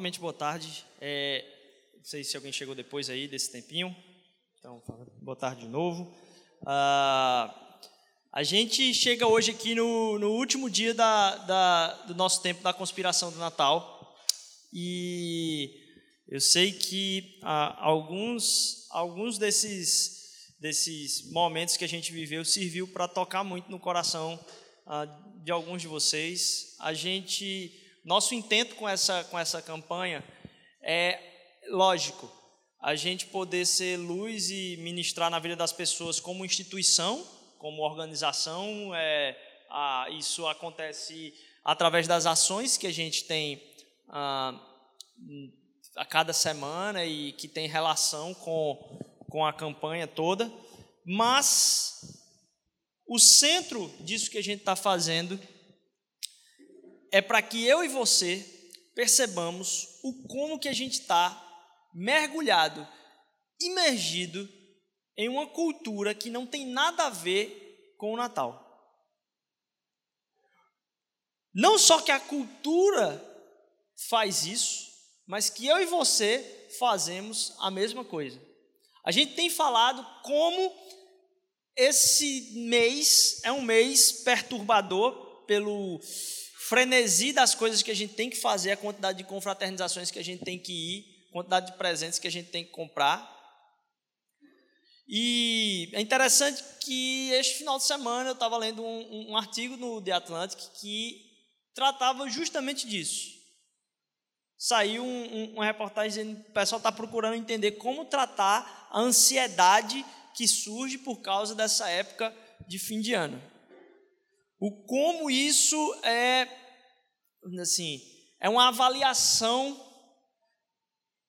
novamente, boa tarde. É, não sei se alguém chegou depois aí desse tempinho. Então, boa tarde de novo. Ah, a gente chega hoje aqui no, no último dia da, da, do nosso tempo da conspiração do Natal. E eu sei que ah, alguns, alguns desses, desses momentos que a gente viveu serviu para tocar muito no coração ah, de alguns de vocês. A gente nosso intento com essa, com essa campanha é, lógico, a gente poder ser luz e ministrar na vida das pessoas como instituição, como organização. É, a, isso acontece através das ações que a gente tem a, a cada semana e que tem relação com, com a campanha toda. Mas o centro disso que a gente está fazendo é para que eu e você percebamos o como que a gente está mergulhado, imergido em uma cultura que não tem nada a ver com o Natal. Não só que a cultura faz isso, mas que eu e você fazemos a mesma coisa. A gente tem falado como esse mês é um mês perturbador pelo frenesi das coisas que a gente tem que fazer, a quantidade de confraternizações que a gente tem que ir, a quantidade de presentes que a gente tem que comprar. E é interessante que este final de semana eu estava lendo um, um, artigo no The Atlantic que tratava justamente disso. Saiu um, um, uma reportagem dizendo que o pessoal está procurando entender como tratar a ansiedade que surge por causa dessa época de fim de ano. O como isso é assim, é uma avaliação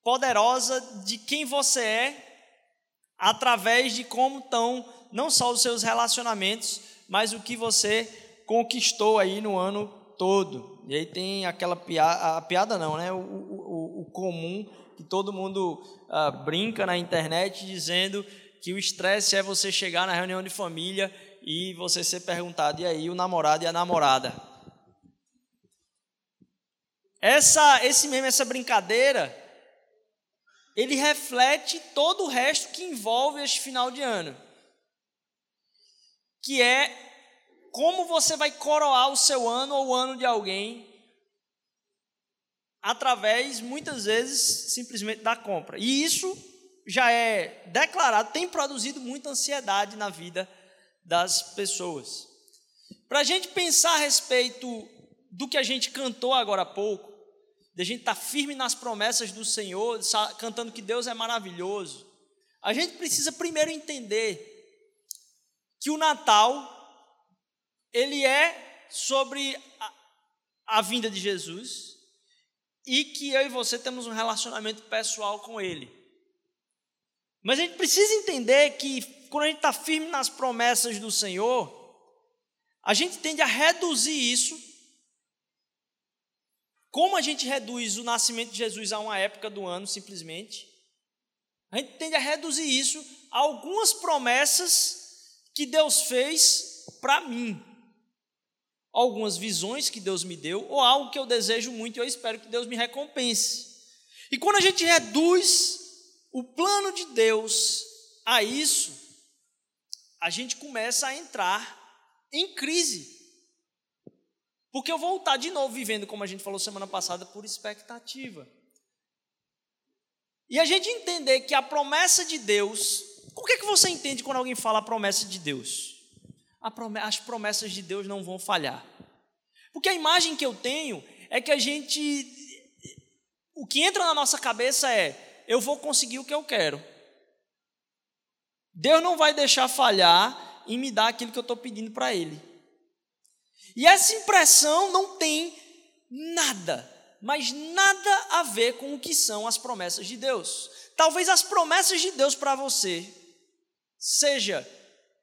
poderosa de quem você é através de como estão não só os seus relacionamentos, mas o que você conquistou aí no ano todo. E aí tem aquela piada, a piada não, né? O, o, o comum que todo mundo ah, brinca na internet dizendo que o estresse é você chegar na reunião de família e você ser perguntado, e aí o namorado e a namorada? Essa, esse meme, essa brincadeira, ele reflete todo o resto que envolve este final de ano. Que é como você vai coroar o seu ano ou o ano de alguém através, muitas vezes, simplesmente da compra. E isso já é declarado, tem produzido muita ansiedade na vida das pessoas. Para a gente pensar a respeito do que a gente cantou agora há pouco, de a gente estar tá firme nas promessas do Senhor, cantando que Deus é maravilhoso, a gente precisa primeiro entender que o Natal ele é sobre a, a vinda de Jesus e que eu e você temos um relacionamento pessoal com Ele. Mas a gente precisa entender que quando a gente está firme nas promessas do Senhor, a gente tende a reduzir isso como a gente reduz o nascimento de Jesus a uma época do ano, simplesmente? A gente tende a reduzir isso a algumas promessas que Deus fez para mim. Algumas visões que Deus me deu, ou algo que eu desejo muito e eu espero que Deus me recompense. E quando a gente reduz o plano de Deus a isso, a gente começa a entrar em crise. Porque eu vou estar de novo vivendo, como a gente falou semana passada, por expectativa. E a gente entender que a promessa de Deus. O que, é que você entende quando alguém fala a promessa de Deus? Promessa, as promessas de Deus não vão falhar. Porque a imagem que eu tenho é que a gente. O que entra na nossa cabeça é: eu vou conseguir o que eu quero. Deus não vai deixar falhar em me dar aquilo que eu estou pedindo para Ele. E essa impressão não tem nada, mas nada a ver com o que são as promessas de Deus. Talvez as promessas de Deus para você seja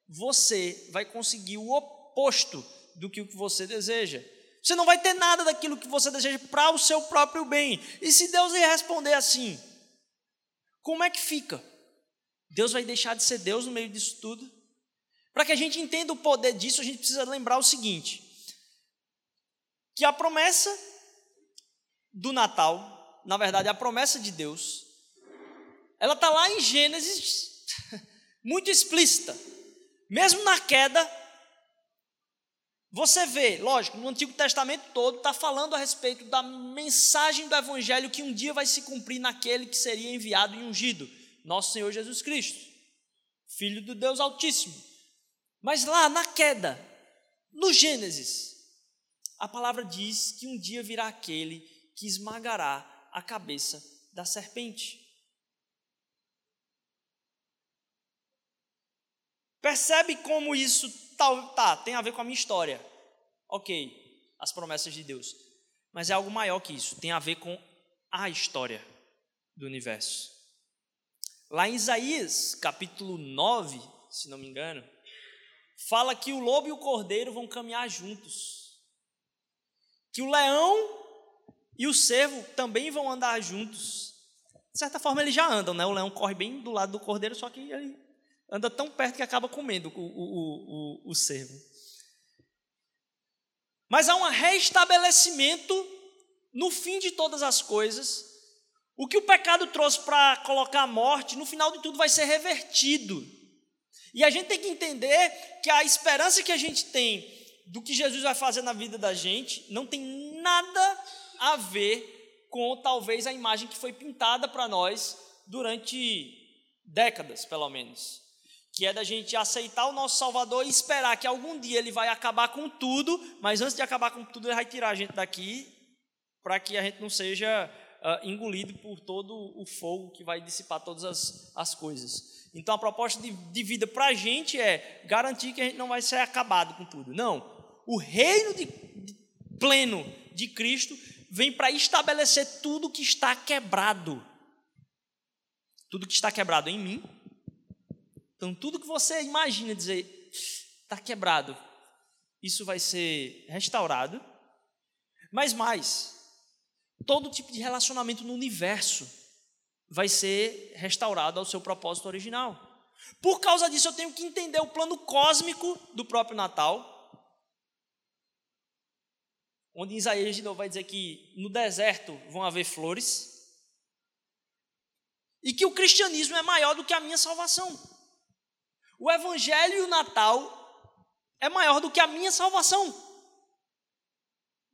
você vai conseguir o oposto do que você deseja. Você não vai ter nada daquilo que você deseja para o seu próprio bem. E se Deus lhe responder assim, como é que fica? Deus vai deixar de ser Deus no meio disso tudo? Para que a gente entenda o poder disso, a gente precisa lembrar o seguinte: que a promessa do Natal na verdade, a promessa de Deus, ela está lá em Gênesis, muito explícita. Mesmo na queda, você vê, lógico, no Antigo Testamento todo está falando a respeito da mensagem do Evangelho que um dia vai se cumprir naquele que seria enviado e ungido, nosso Senhor Jesus Cristo, Filho do Deus Altíssimo. Mas lá na queda, no Gênesis, a palavra diz que um dia virá aquele que esmagará a cabeça da serpente. Percebe como isso tá, tá, tem a ver com a minha história. Ok, as promessas de Deus. Mas é algo maior que isso, tem a ver com a história do universo. Lá em Isaías, capítulo 9, se não me engano, fala que o lobo e o cordeiro vão caminhar juntos. Que o leão e o cervo também vão andar juntos. De certa forma, eles já andam, né? O leão corre bem do lado do cordeiro, só que ele anda tão perto que acaba comendo o, o, o, o cervo. Mas há um reestabelecimento no fim de todas as coisas. O que o pecado trouxe para colocar a morte, no final de tudo vai ser revertido. E a gente tem que entender que a esperança que a gente tem do que Jesus vai fazer na vida da gente não tem nada a ver com talvez a imagem que foi pintada para nós durante décadas, pelo menos que é da gente aceitar o nosso Salvador e esperar que algum dia ele vai acabar com tudo, mas antes de acabar com tudo, ele vai tirar a gente daqui, para que a gente não seja uh, engolido por todo o fogo que vai dissipar todas as, as coisas. Então a proposta de, de vida para a gente é garantir que a gente não vai ser acabado com tudo. Não. O reino de, de pleno de Cristo vem para estabelecer tudo que está quebrado. Tudo que está quebrado em mim, então, tudo que você imagina dizer, está quebrado, isso vai ser restaurado. Mas mais, todo tipo de relacionamento no universo vai ser restaurado ao seu propósito original. Por causa disso, eu tenho que entender o plano cósmico do próprio Natal. Onde Isaías de novo vai dizer que no deserto vão haver flores. E que o cristianismo é maior do que a minha salvação. O Evangelho e o Natal é maior do que a minha salvação.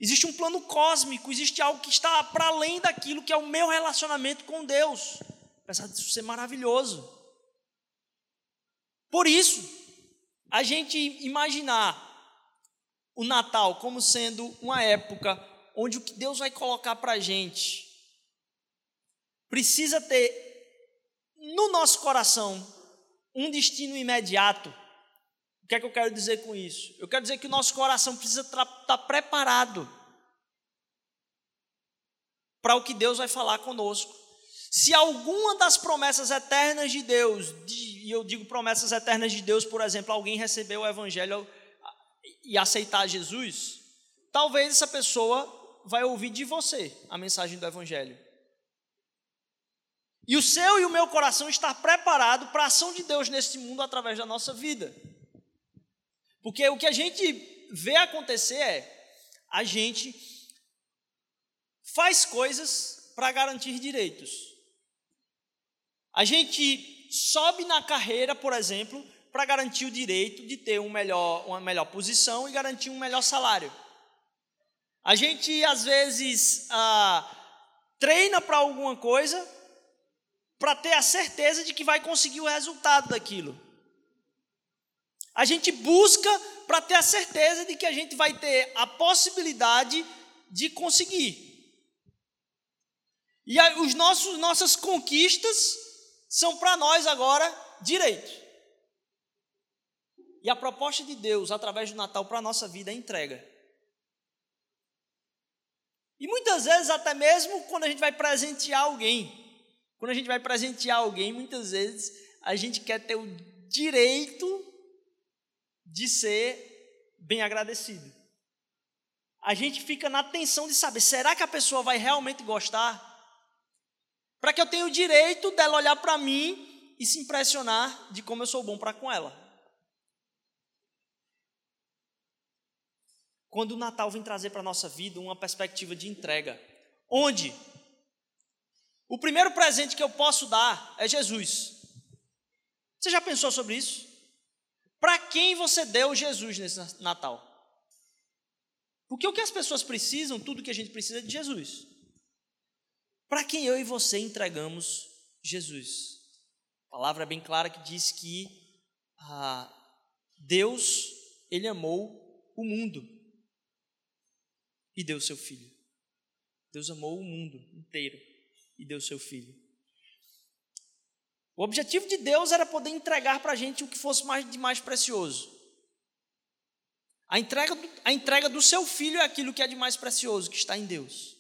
Existe um plano cósmico, existe algo que está para além daquilo que é o meu relacionamento com Deus. Apesar disso ser maravilhoso. Por isso, a gente imaginar o Natal como sendo uma época onde o que Deus vai colocar para a gente precisa ter no nosso coração um destino imediato. O que é que eu quero dizer com isso? Eu quero dizer que o nosso coração precisa estar tá preparado para o que Deus vai falar conosco. Se alguma das promessas eternas de Deus, e eu digo promessas eternas de Deus, por exemplo, alguém recebeu o Evangelho e aceitar Jesus, talvez essa pessoa vai ouvir de você a mensagem do Evangelho. E o seu e o meu coração estar preparado para a ação de Deus neste mundo através da nossa vida. Porque o que a gente vê acontecer é a gente faz coisas para garantir direitos. A gente sobe na carreira, por exemplo, para garantir o direito de ter um melhor, uma melhor posição e garantir um melhor salário. A gente, às vezes, ah, treina para alguma coisa para ter a certeza de que vai conseguir o resultado daquilo. A gente busca para ter a certeza de que a gente vai ter a possibilidade de conseguir. E os nossos nossas conquistas são para nós agora direito. E a proposta de Deus através do Natal para a nossa vida é entrega. E muitas vezes, até mesmo quando a gente vai presentear alguém, quando a gente vai presentear alguém, muitas vezes a gente quer ter o direito de ser bem agradecido. A gente fica na tensão de saber, será que a pessoa vai realmente gostar? Para que eu tenha o direito dela olhar para mim e se impressionar de como eu sou bom para com ela. Quando o Natal vem trazer para a nossa vida uma perspectiva de entrega, onde O primeiro presente que eu posso dar é Jesus. Você já pensou sobre isso? Para quem você deu Jesus nesse Natal? Porque o que as pessoas precisam, tudo que a gente precisa é de Jesus. Para quem eu e você entregamos Jesus? A palavra é bem clara que diz que ah, Deus, Ele amou o mundo e deu seu Filho. Deus amou o mundo inteiro e deu seu Filho. O objetivo de Deus era poder entregar para a gente o que fosse mais de mais precioso. A entrega, do, a entrega do seu filho é aquilo que é de mais precioso, que está em Deus.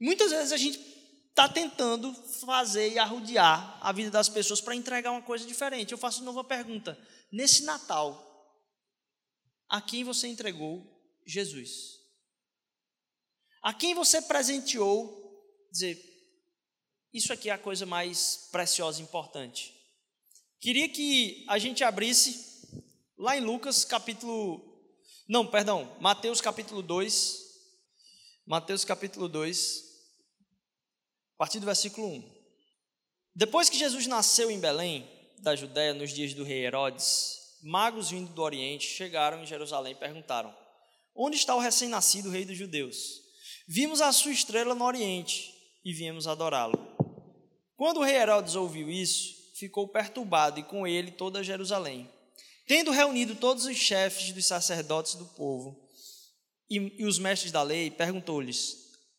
Muitas vezes a gente está tentando fazer e arrodear a vida das pessoas para entregar uma coisa diferente. Eu faço de novo a pergunta: nesse Natal, a quem você entregou Jesus? A quem você presenteou, dizer, isso aqui é a coisa mais preciosa e importante. Queria que a gente abrisse lá em Lucas capítulo. Não, perdão, Mateus capítulo 2. Mateus capítulo 2, a partir do versículo 1. Depois que Jesus nasceu em Belém, da Judéia, nos dias do rei Herodes, magos vindo do Oriente chegaram em Jerusalém e perguntaram: Onde está o recém-nascido rei dos judeus? Vimos a sua estrela no Oriente e viemos adorá-lo. Quando o rei Herodes ouviu isso, ficou perturbado e com ele toda Jerusalém. Tendo reunido todos os chefes dos sacerdotes do povo e, e os mestres da lei, perguntou-lhes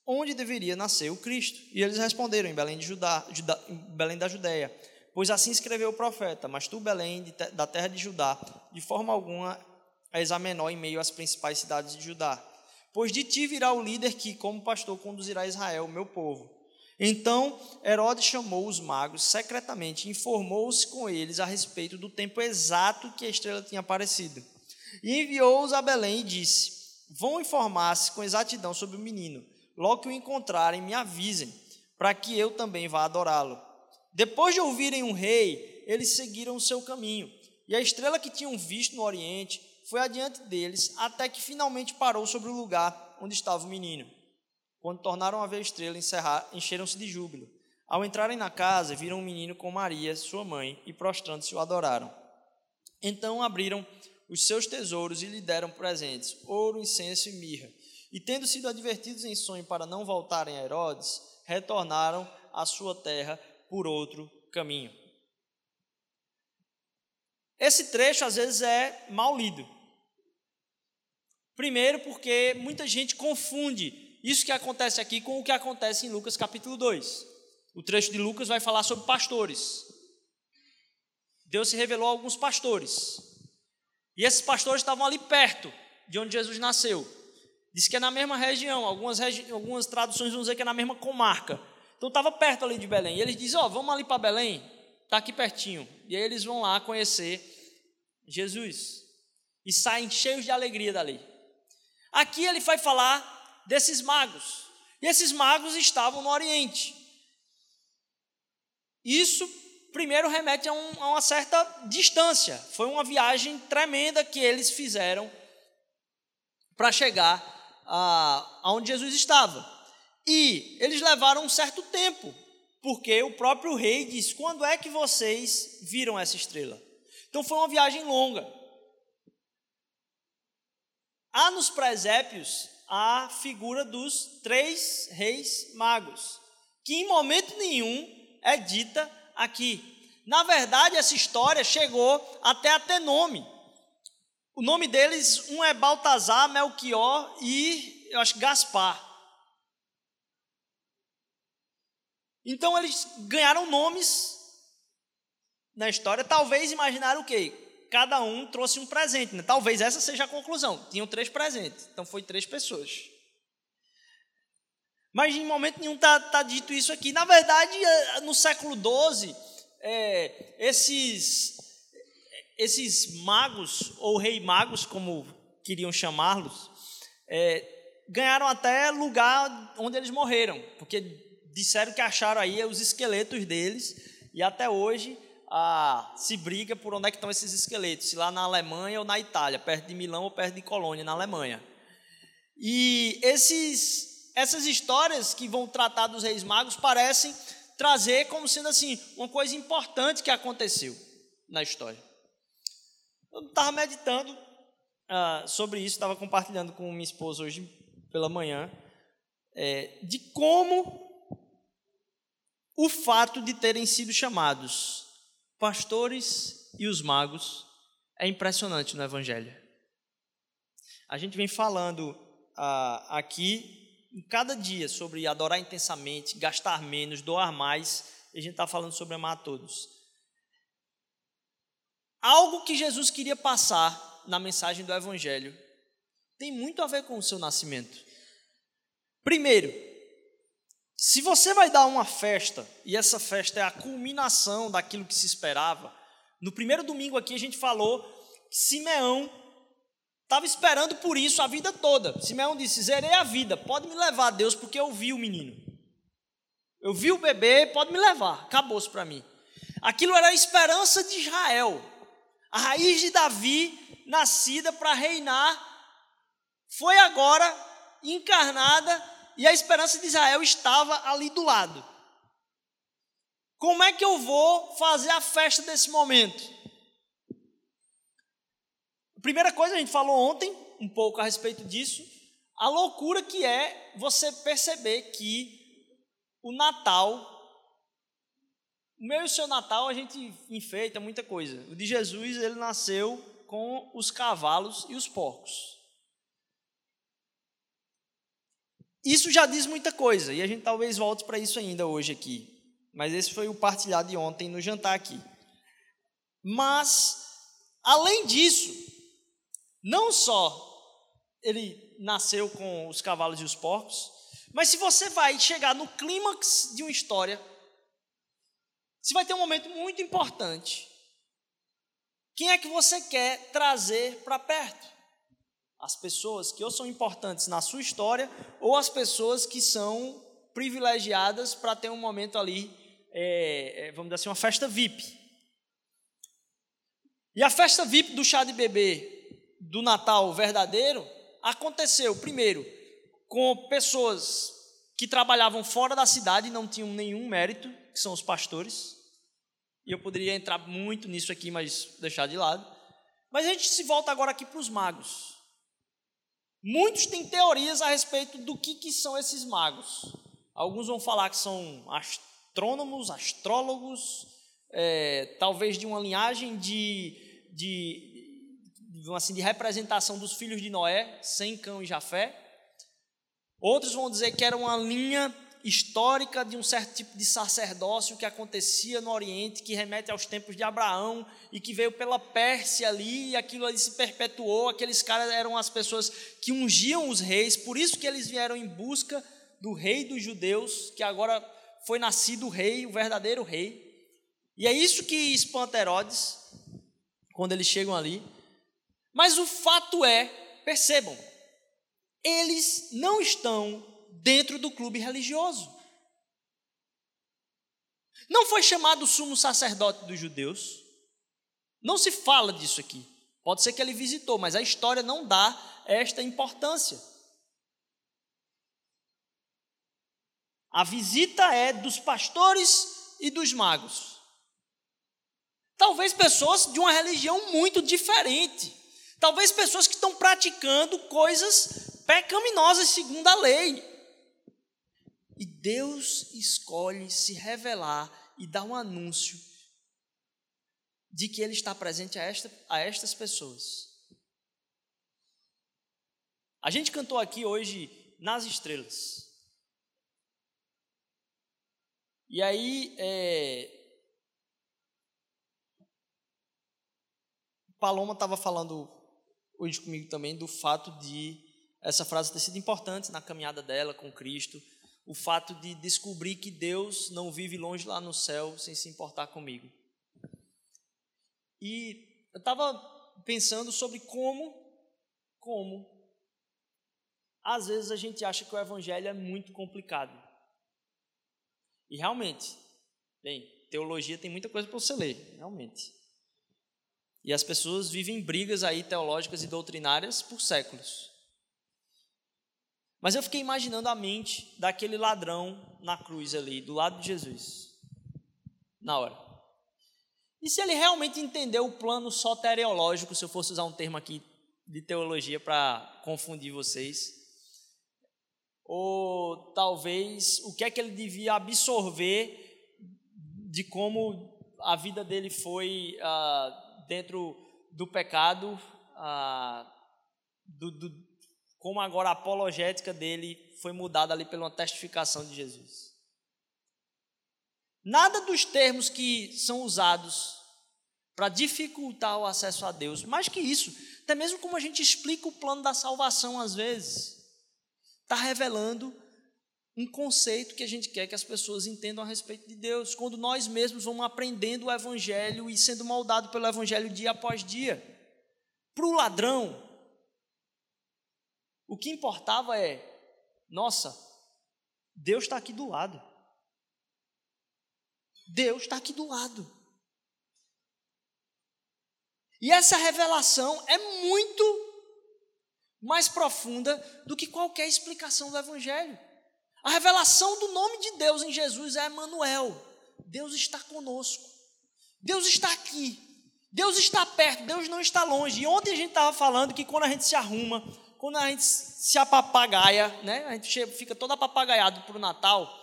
onde deveria nascer o Cristo. E eles responderam em Belém, de Judá, Judá, Belém da Judéia, pois assim escreveu o profeta: Mas tu, Belém, da terra de Judá, de forma alguma és a menor em meio às principais cidades de Judá. Pois de ti virá o líder que, como pastor, conduzirá Israel, meu povo. Então Herodes chamou os magos secretamente informou-se com eles a respeito do tempo exato que a estrela tinha aparecido. E enviou-os a Belém e disse: Vão informar-se com exatidão sobre o menino. Logo que o encontrarem, me avisem, para que eu também vá adorá-lo. Depois de ouvirem um rei, eles seguiram o seu caminho. E a estrela que tinham visto no oriente foi adiante deles, até que finalmente parou sobre o lugar onde estava o menino. Quando tornaram a ver a estrela, encheram-se de júbilo. Ao entrarem na casa, viram um menino com Maria, sua mãe, e prostrando-se o adoraram. Então abriram os seus tesouros e lhe deram presentes: ouro, incenso e mirra. E tendo sido advertidos em sonho para não voltarem a Herodes, retornaram à sua terra por outro caminho. Esse trecho às vezes é mal lido. Primeiro, porque muita gente confunde isso que acontece aqui com o que acontece em Lucas capítulo 2. O trecho de Lucas vai falar sobre pastores. Deus se revelou a alguns pastores. E esses pastores estavam ali perto de onde Jesus nasceu. Diz que é na mesma região, algumas, regi algumas traduções vão dizer que é na mesma comarca. Então estava perto ali de Belém. E eles dizem: Ó, oh, vamos ali para Belém, está aqui pertinho. E aí eles vão lá conhecer Jesus. E saem cheios de alegria dali. Aqui ele vai falar desses magos. E esses magos estavam no Oriente. Isso, primeiro, remete a, um, a uma certa distância. Foi uma viagem tremenda que eles fizeram para chegar a, Jesus estava. E eles levaram um certo tempo, porque o próprio rei disse: Quando é que vocês viram essa estrela? Então foi uma viagem longa. Há nos presépios a figura dos três reis magos, que em momento nenhum é dita aqui. Na verdade, essa história chegou até a ter nome. O nome deles, um é Baltazar, Melchior e, eu acho, Gaspar. Então eles ganharam nomes na história, talvez imaginaram o quê? Cada um trouxe um presente. Né? Talvez essa seja a conclusão. Tinham três presentes, então foi três pessoas. Mas em momento nenhum está tá dito isso aqui. Na verdade, eh, no século XII, é, esses, esses magos, ou rei magos, como queriam chamá-los, é, ganharam até lugar onde eles morreram, porque disseram que acharam aí os esqueletos deles, e até hoje ah, se briga por onde é que estão esses esqueletos, se lá na Alemanha ou na Itália, perto de Milão ou perto de Colônia, na Alemanha. E esses essas histórias que vão tratar dos reis magos parecem trazer como sendo assim uma coisa importante que aconteceu na história. Eu estava meditando uh, sobre isso, estava compartilhando com minha esposa hoje pela manhã, é, de como o fato de terem sido chamados pastores e os magos é impressionante no Evangelho. A gente vem falando uh, aqui em cada dia sobre adorar intensamente, gastar menos, doar mais, e a gente está falando sobre amar a todos. Algo que Jesus queria passar na mensagem do Evangelho tem muito a ver com o seu nascimento. Primeiro, se você vai dar uma festa, e essa festa é a culminação daquilo que se esperava, no primeiro domingo aqui a gente falou que Simeão Estava esperando por isso a vida toda. Simeão disse: Zerei a vida, pode me levar, Deus, porque eu vi o menino. Eu vi o bebê, pode me levar. Acabou-se para mim. Aquilo era a esperança de Israel, a raiz de Davi, nascida para reinar, foi agora encarnada e a esperança de Israel estava ali do lado. Como é que eu vou fazer a festa desse momento? Primeira coisa, a gente falou ontem um pouco a respeito disso, a loucura que é você perceber que o Natal, o meu e o seu Natal, a gente enfeita muita coisa. O de Jesus, ele nasceu com os cavalos e os porcos. Isso já diz muita coisa, e a gente talvez volte para isso ainda hoje aqui. Mas esse foi o partilhado de ontem no jantar aqui. Mas, além disso, não só ele nasceu com os cavalos e os porcos, mas se você vai chegar no clímax de uma história, você vai ter um momento muito importante. Quem é que você quer trazer para perto? As pessoas que ou são importantes na sua história, ou as pessoas que são privilegiadas para ter um momento ali, é, é, vamos dizer assim, uma festa VIP. E a festa VIP do chá de bebê do Natal verdadeiro aconteceu, primeiro, com pessoas que trabalhavam fora da cidade e não tinham nenhum mérito, que são os pastores. E eu poderia entrar muito nisso aqui, mas deixar de lado. Mas a gente se volta agora aqui para os magos. Muitos têm teorias a respeito do que, que são esses magos. Alguns vão falar que são astrônomos, astrólogos, é, talvez de uma linhagem de, de assim, de representação dos filhos de Noé, sem Cão e Jafé. Outros vão dizer que era uma linha histórica de um certo tipo de sacerdócio que acontecia no Oriente, que remete aos tempos de Abraão e que veio pela Pérsia ali, e aquilo ali se perpetuou. Aqueles caras eram as pessoas que ungiam os reis, por isso que eles vieram em busca do rei dos judeus, que agora foi nascido o rei, o verdadeiro rei. E é isso que espanta Herodes quando eles chegam ali. Mas o fato é, percebam, eles não estão dentro do clube religioso. Não foi chamado sumo sacerdote dos judeus. Não se fala disso aqui. Pode ser que ele visitou, mas a história não dá esta importância. A visita é dos pastores e dos magos. Talvez pessoas de uma religião muito diferente. Talvez pessoas que estão praticando coisas pecaminosas segundo a lei. E Deus escolhe se revelar e dar um anúncio de que Ele está presente a, esta, a estas pessoas. A gente cantou aqui hoje nas estrelas. E aí, é, Paloma estava falando hoje comigo também do fato de essa frase ter sido importante na caminhada dela com Cristo, o fato de descobrir que Deus não vive longe lá no céu sem se importar comigo. E eu estava pensando sobre como, como, às vezes a gente acha que o evangelho é muito complicado. E realmente, bem, teologia tem muita coisa para você ler, realmente. E as pessoas vivem brigas aí teológicas e doutrinárias por séculos. Mas eu fiquei imaginando a mente daquele ladrão na cruz ali, do lado de Jesus, na hora. E se ele realmente entendeu o plano soteriológico, se eu fosse usar um termo aqui de teologia para confundir vocês, ou talvez o que é que ele devia absorver de como a vida dele foi ah, dentro do pecado, ah, do, do, como agora a apologética dele foi mudada ali pela testificação de Jesus. Nada dos termos que são usados para dificultar o acesso a Deus, mais que isso, até mesmo como a gente explica o plano da salvação às vezes, está revelando um conceito que a gente quer que as pessoas entendam a respeito de Deus, quando nós mesmos vamos aprendendo o Evangelho e sendo moldado pelo Evangelho dia após dia. Para o ladrão, o que importava é: nossa, Deus está aqui do lado. Deus está aqui do lado. E essa revelação é muito mais profunda do que qualquer explicação do Evangelho. A revelação do nome de Deus em Jesus é Emmanuel. Deus está conosco. Deus está aqui. Deus está perto, Deus não está longe. E ontem a gente estava falando que quando a gente se arruma, quando a gente se apapagaia, né? a gente fica todo apapagaiado para o Natal,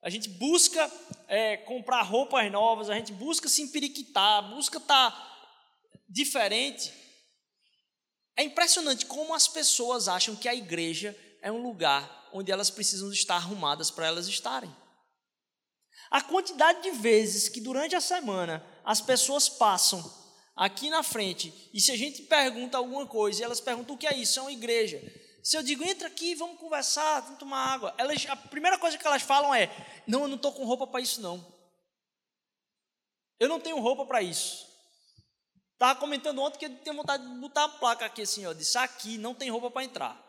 a gente busca é, comprar roupas novas, a gente busca se empiriquitar, busca estar tá diferente. É impressionante como as pessoas acham que a igreja é um lugar onde elas precisam estar arrumadas para elas estarem. A quantidade de vezes que durante a semana as pessoas passam aqui na frente e se a gente pergunta alguma coisa e elas perguntam o que é isso, é uma igreja. Se eu digo, entra aqui, vamos conversar, vamos tomar água, elas, a primeira coisa que elas falam é: não, eu não estou com roupa para isso, não. Eu não tenho roupa para isso. Estava comentando ontem que eu tenho vontade de botar a placa aqui assim, ó, disse aqui não tem roupa para entrar.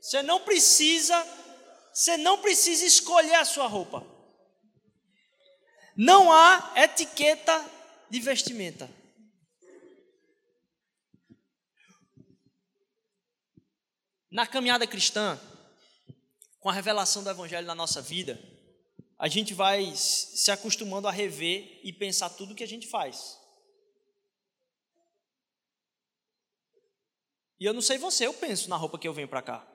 Você não precisa, você não precisa escolher a sua roupa. Não há etiqueta de vestimenta. Na caminhada cristã, com a revelação do evangelho na nossa vida, a gente vai se acostumando a rever e pensar tudo que a gente faz. E eu não sei você, eu penso na roupa que eu venho para cá.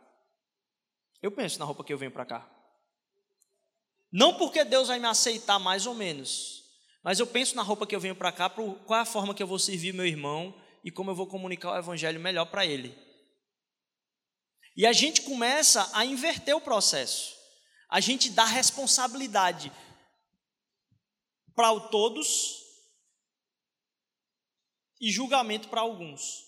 Eu penso na roupa que eu venho para cá. Não porque Deus vai me aceitar mais ou menos, mas eu penso na roupa que eu venho para cá, qual é a forma que eu vou servir meu irmão e como eu vou comunicar o evangelho melhor para ele. E a gente começa a inverter o processo. A gente dá responsabilidade para todos e julgamento para alguns.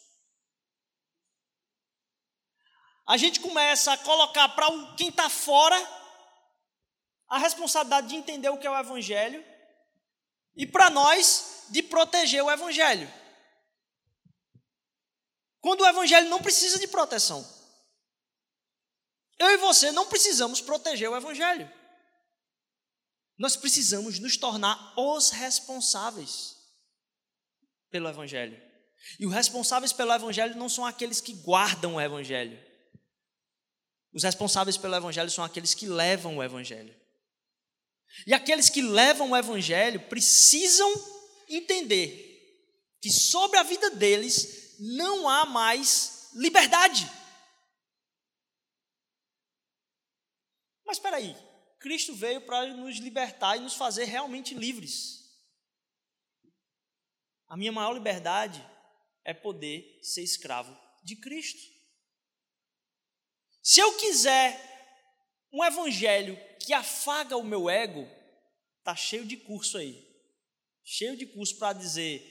A gente começa a colocar para quem está fora a responsabilidade de entender o que é o Evangelho e para nós de proteger o Evangelho. Quando o Evangelho não precisa de proteção. Eu e você não precisamos proteger o Evangelho. Nós precisamos nos tornar os responsáveis pelo Evangelho. E os responsáveis pelo Evangelho não são aqueles que guardam o Evangelho. Os responsáveis pelo Evangelho são aqueles que levam o Evangelho. E aqueles que levam o Evangelho precisam entender que sobre a vida deles não há mais liberdade. Mas espera aí, Cristo veio para nos libertar e nos fazer realmente livres. A minha maior liberdade é poder ser escravo de Cristo. Se eu quiser um evangelho que afaga o meu ego, tá cheio de curso aí. Cheio de curso para dizer: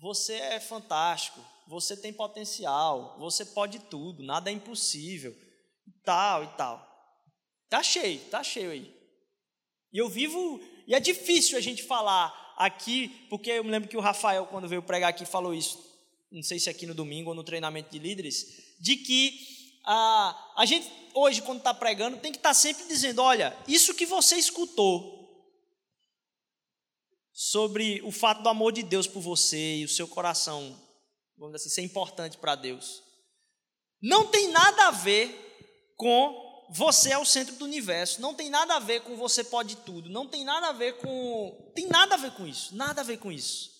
você é fantástico, você tem potencial, você pode tudo, nada é impossível, tal e tal. Tá cheio, tá cheio aí. E eu vivo, e é difícil a gente falar aqui, porque eu me lembro que o Rafael, quando veio pregar aqui, falou isso, não sei se aqui no domingo ou no treinamento de líderes, de que a, a gente hoje, quando está pregando, tem que estar tá sempre dizendo: olha, isso que você escutou sobre o fato do amor de Deus por você e o seu coração, vamos dizer assim, ser importante para Deus, não tem nada a ver com você é o centro do universo, não tem nada a ver com você pode tudo, não tem nada a ver com. Tem nada a ver com isso, nada a ver com isso.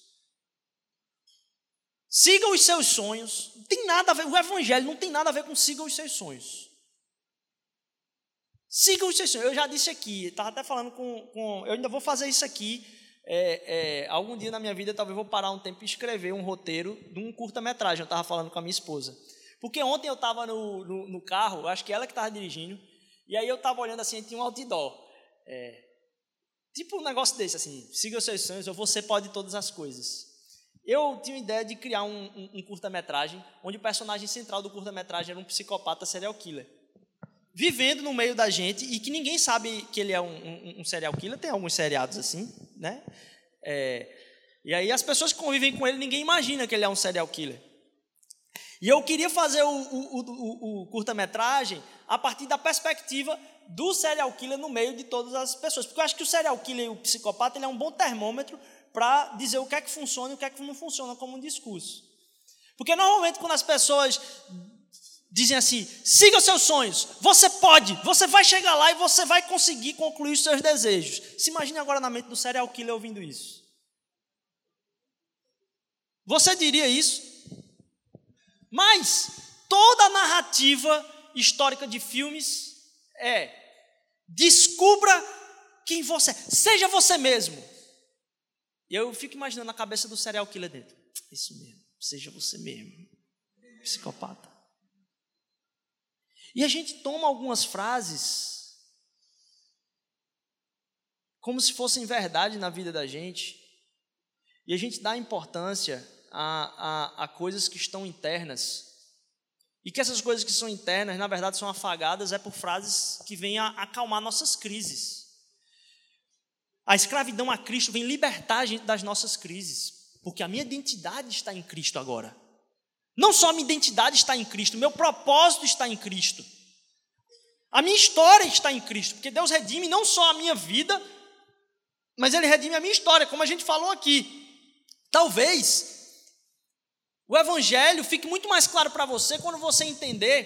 Siga os seus sonhos, não tem nada a ver, o evangelho não tem nada a ver com siga os seus sonhos. Siga os seus sonhos. Eu já disse aqui, estava até falando com, com. Eu ainda vou fazer isso aqui. É, é, algum dia na minha vida, talvez vou parar um tempo e escrever um roteiro de um curta-metragem. Eu estava falando com a minha esposa. Porque ontem eu estava no, no, no, carro, acho que ela que estava dirigindo, e aí eu estava olhando assim, tinha um outdoor. É, tipo um negócio desse, assim, siga os seus sonhos, ou você pode todas as coisas. Eu tinha a ideia de criar um, um, um curta-metragem, onde o personagem central do curta-metragem era um psicopata serial killer. Vivendo no meio da gente, e que ninguém sabe que ele é um, um serial killer, tem alguns seriados assim, né? É, e aí as pessoas que convivem com ele, ninguém imagina que ele é um serial killer. E eu queria fazer o, o, o, o curta-metragem a partir da perspectiva do serial killer no meio de todas as pessoas. Porque eu acho que o serial killer e o psicopata ele é um bom termômetro para dizer o que é que funciona e o que é que não funciona como um discurso. Porque normalmente quando as pessoas dizem assim: siga os seus sonhos, você pode, você vai chegar lá e você vai conseguir concluir os seus desejos. Se imagine agora na mente do serial killer ouvindo isso. Você diria isso? Mas toda a narrativa histórica de filmes é: descubra quem você é, seja você mesmo. E eu fico imaginando a cabeça do serial killer dentro. Isso mesmo, seja você mesmo. Psicopata. E a gente toma algumas frases como se fossem verdade na vida da gente, e a gente dá importância a, a, a coisas que estão internas. E que essas coisas que são internas, na verdade, são afagadas, é por frases que vêm a acalmar nossas crises. A escravidão a Cristo vem libertar a gente das nossas crises, porque a minha identidade está em Cristo agora. Não só a minha identidade está em Cristo, meu propósito está em Cristo. A minha história está em Cristo, porque Deus redime não só a minha vida, mas Ele redime a minha história, como a gente falou aqui. Talvez o evangelho fique muito mais claro para você quando você entender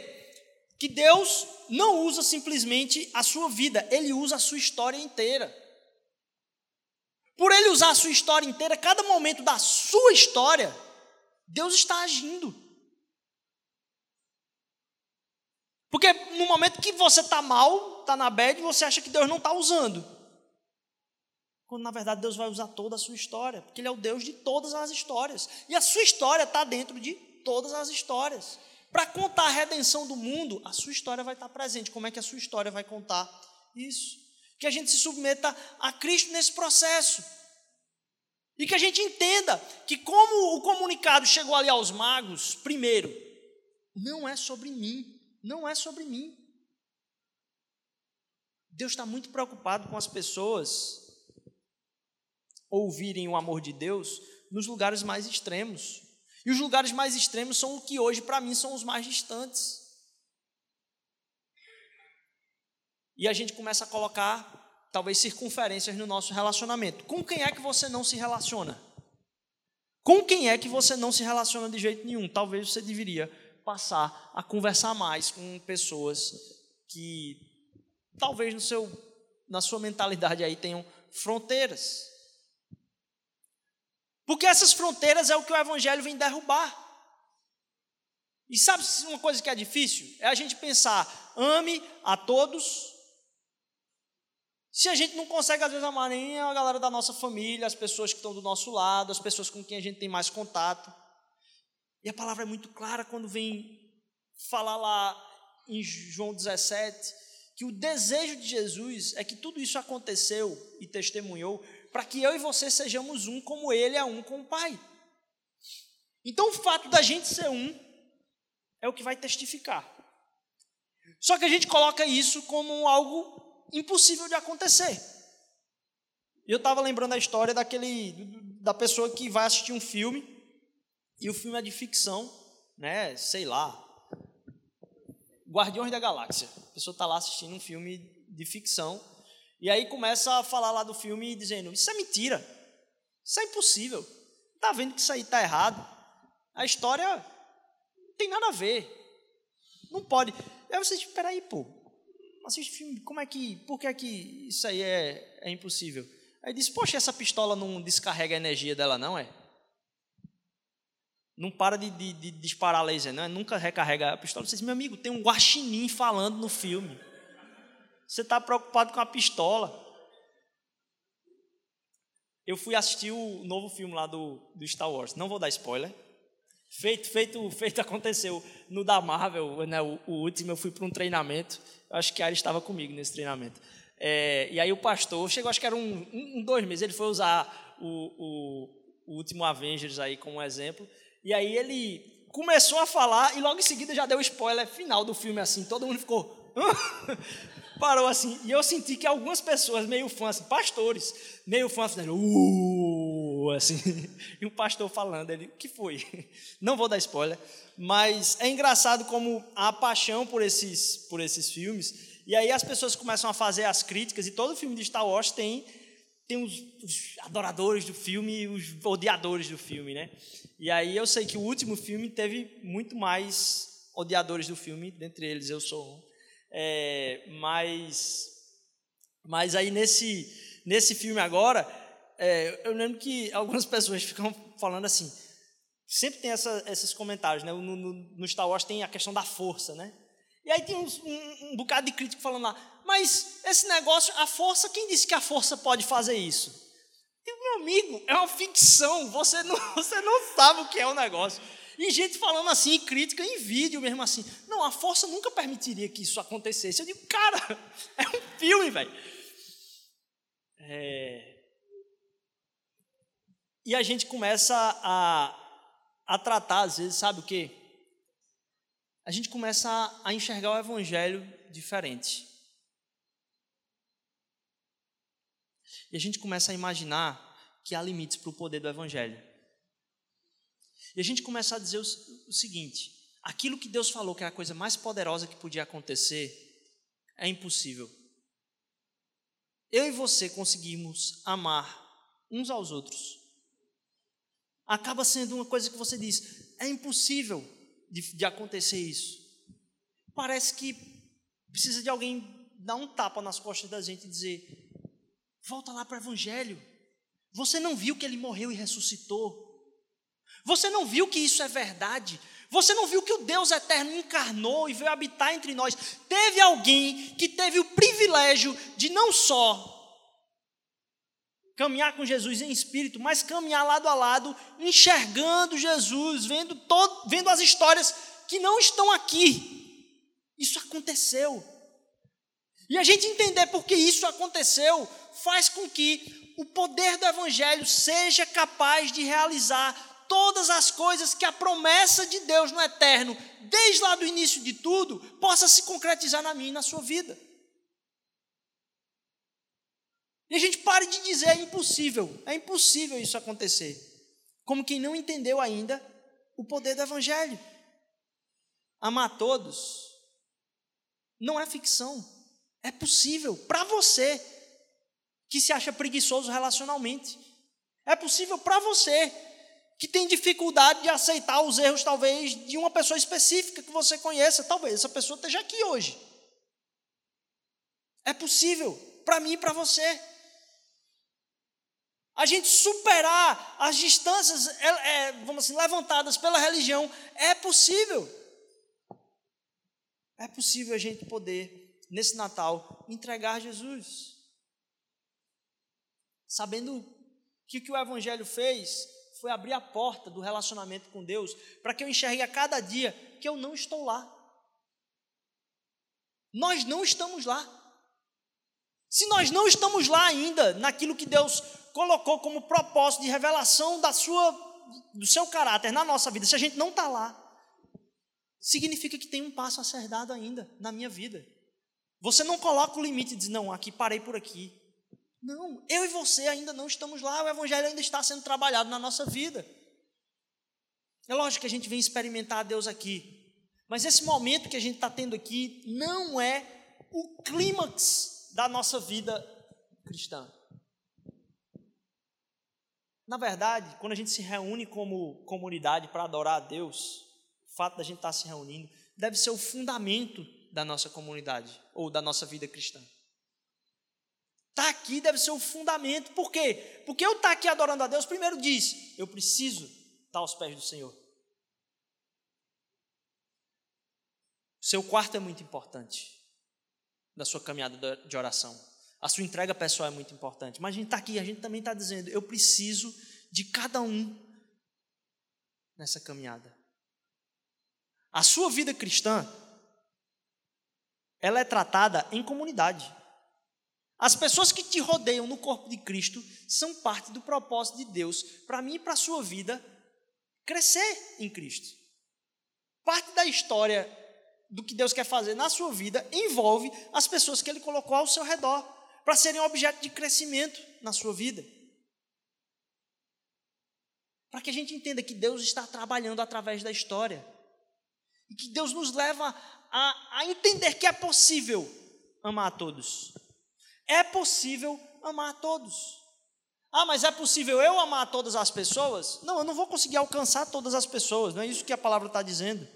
que Deus não usa simplesmente a sua vida, ele usa a sua história inteira. Por ele usar a sua história inteira, cada momento da sua história, Deus está agindo. Porque no momento que você está mal, está na bad, você acha que Deus não está usando. Quando na verdade Deus vai usar toda a sua história, porque Ele é o Deus de todas as histórias. E a sua história está dentro de todas as histórias. Para contar a redenção do mundo, a sua história vai estar presente. Como é que a sua história vai contar isso? Que a gente se submeta a Cristo nesse processo. E que a gente entenda que, como o comunicado chegou ali aos magos, primeiro, não é sobre mim, não é sobre mim. Deus está muito preocupado com as pessoas ouvirem o amor de Deus nos lugares mais extremos. E os lugares mais extremos são o que hoje, para mim, são os mais distantes. E a gente começa a colocar, talvez, circunferências no nosso relacionamento. Com quem é que você não se relaciona? Com quem é que você não se relaciona de jeito nenhum? Talvez você deveria passar a conversar mais com pessoas que talvez no seu, na sua mentalidade aí tenham fronteiras. Porque essas fronteiras é o que o Evangelho vem derrubar. E sabe uma coisa que é difícil? É a gente pensar, ame a todos. Se a gente não consegue, às vezes, amar nem a galera da nossa família, as pessoas que estão do nosso lado, as pessoas com quem a gente tem mais contato. E a palavra é muito clara quando vem falar lá em João 17, que o desejo de Jesus é que tudo isso aconteceu e testemunhou para que eu e você sejamos um como ele é um com o Pai. Então, o fato da gente ser um é o que vai testificar. Só que a gente coloca isso como algo impossível de acontecer. Eu estava lembrando a história daquele da pessoa que vai assistir um filme e o filme é de ficção, né? Sei lá, Guardiões da Galáxia. A pessoa está lá assistindo um filme de ficção e aí começa a falar lá do filme dizendo: Isso é mentira. Isso é impossível. Está vendo que isso aí está errado. A história não tem nada a ver. Não pode. Aí você diz, peraí, pô, assiste filme, como é que, por que é que isso aí é, é impossível? Aí diz, poxa, essa pistola não descarrega a energia dela não, é? Não para de, de, de disparar laser, não, é? nunca recarrega a pistola. Você meu amigo, tem um guaxinim falando no filme. Você está preocupado com a pistola. Eu fui assistir o novo filme lá do, do Star Wars. Não vou dar spoiler. Feito, feito, feito aconteceu no da Marvel, né, o, o último, eu fui para um treinamento. Acho que a Ari estava comigo nesse treinamento. É, e aí o pastor, chegou, acho que era um, um, dois meses, ele foi usar o, o, o último Avengers aí como exemplo. E aí ele começou a falar e logo em seguida já deu spoiler final do filme assim. Todo mundo ficou parou assim. E eu senti que algumas pessoas meio fãs, assim, pastores, meio fãs, fizeram uh, assim. E um pastor falando, ele, o que foi? Não vou dar spoiler, mas é engraçado como a paixão por esses, por esses filmes. E aí as pessoas começam a fazer as críticas, e todo filme de Star Wars tem, tem os, os adoradores do filme e os odiadores do filme, né? E aí eu sei que o último filme teve muito mais odiadores do filme, dentre eles eu sou um. É, mas, mas aí nesse, nesse filme agora, é, eu lembro que algumas pessoas ficam falando assim, sempre tem essa, esses comentários, né? No, no, no, Star Wars tem a questão da força, né? E aí tem um, um, um bocado de crítico falando lá, mas esse negócio, a força, quem disse que a força pode fazer isso? E, meu amigo, é uma ficção, você não, você não sabe o que é o negócio. E gente falando assim, crítica em vídeo mesmo assim. Não, a força nunca permitiria que isso acontecesse. Eu digo, cara, é um filme, velho. É... E a gente começa a, a tratar, às vezes, sabe o quê? A gente começa a, enxergar o evangelho diferente. E a gente começa a imaginar que há limites para o poder do evangelho. E a gente começa a dizer o, o seguinte: aquilo que Deus falou que era a coisa mais poderosa que podia acontecer é impossível. Eu e você conseguimos amar uns aos outros. Acaba sendo uma coisa que você diz: é impossível de, de acontecer isso. Parece que precisa de alguém dar um tapa nas costas da gente e dizer: volta lá para o Evangelho. Você não viu que ele morreu e ressuscitou? Você não viu que isso é verdade? Você não viu que o Deus eterno encarnou e veio habitar entre nós? Teve alguém que teve o privilégio de não só caminhar com Jesus em espírito, mas caminhar lado a lado, enxergando Jesus, vendo, todo, vendo as histórias que não estão aqui. Isso aconteceu. E a gente entender por que isso aconteceu faz com que o poder do Evangelho seja capaz de realizar todas as coisas que a promessa de Deus no eterno, desde lá do início de tudo, possa se concretizar na minha e na sua vida. E a gente pare de dizer é impossível, é impossível isso acontecer. Como quem não entendeu ainda o poder do Evangelho. Amar todos não é ficção, é possível para você que se acha preguiçoso relacionalmente. É possível para você que tem dificuldade de aceitar os erros, talvez, de uma pessoa específica que você conheça. Talvez essa pessoa esteja aqui hoje. É possível, para mim e para você. A gente superar as distâncias, é, é, vamos assim, levantadas pela religião, é possível. É possível a gente poder, nesse Natal, entregar Jesus. Sabendo que o que o Evangelho fez foi abrir a porta do relacionamento com Deus para que eu enxergue a cada dia que eu não estou lá. Nós não estamos lá. Se nós não estamos lá ainda naquilo que Deus colocou como propósito de revelação da sua, do seu caráter na nossa vida, se a gente não está lá, significa que tem um passo a ser dado ainda na minha vida. Você não coloca o limite e diz, não, aqui parei por aqui. Não, eu e você ainda não estamos lá, o Evangelho ainda está sendo trabalhado na nossa vida. É lógico que a gente vem experimentar Deus aqui, mas esse momento que a gente está tendo aqui não é o clímax da nossa vida cristã. Na verdade, quando a gente se reúne como comunidade para adorar a Deus, o fato da gente estar se reunindo deve ser o fundamento da nossa comunidade ou da nossa vida cristã. Estar tá aqui deve ser o fundamento. Por quê? Porque eu estar tá aqui adorando a Deus, primeiro diz, eu preciso estar aos pés do Senhor. Seu quarto é muito importante da sua caminhada de oração. A sua entrega pessoal é muito importante. Mas a gente está aqui, a gente também está dizendo, eu preciso de cada um nessa caminhada. A sua vida cristã, ela é tratada em comunidade. As pessoas que te rodeiam no corpo de Cristo são parte do propósito de Deus para mim e para a sua vida crescer em Cristo. Parte da história do que Deus quer fazer na sua vida envolve as pessoas que Ele colocou ao seu redor para serem objeto de crescimento na sua vida. Para que a gente entenda que Deus está trabalhando através da história e que Deus nos leva a, a entender que é possível amar a todos. É possível amar a todos. Ah, mas é possível eu amar todas as pessoas? Não, eu não vou conseguir alcançar todas as pessoas, não é isso que a palavra está dizendo.